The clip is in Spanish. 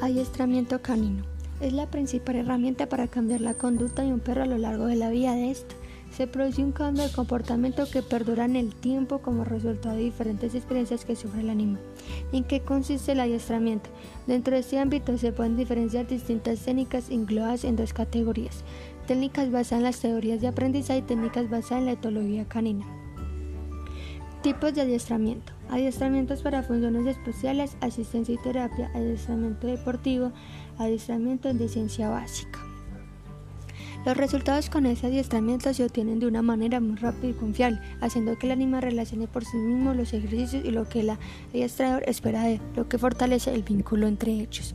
Adiestramiento canino. Es la principal herramienta para cambiar la conducta de un perro a lo largo de la vida de este. Se produce un cambio de comportamiento que perdura en el tiempo como resultado de diferentes experiencias que sufre el animal. ¿En qué consiste el adiestramiento? Dentro de este ámbito se pueden diferenciar distintas técnicas englobadas en dos categorías. Técnicas basadas en las teorías de aprendizaje y técnicas basadas en la etología canina. Tipos de adiestramiento. Adiestramientos para funciones especiales, asistencia y terapia, adiestramiento deportivo, adiestramiento en ciencia básica. Los resultados con ese adiestramiento se obtienen de una manera muy rápida y confiable, haciendo que el animal relacione por sí mismo los ejercicios y lo que el adiestrador espera de él, lo que fortalece el vínculo entre ellos.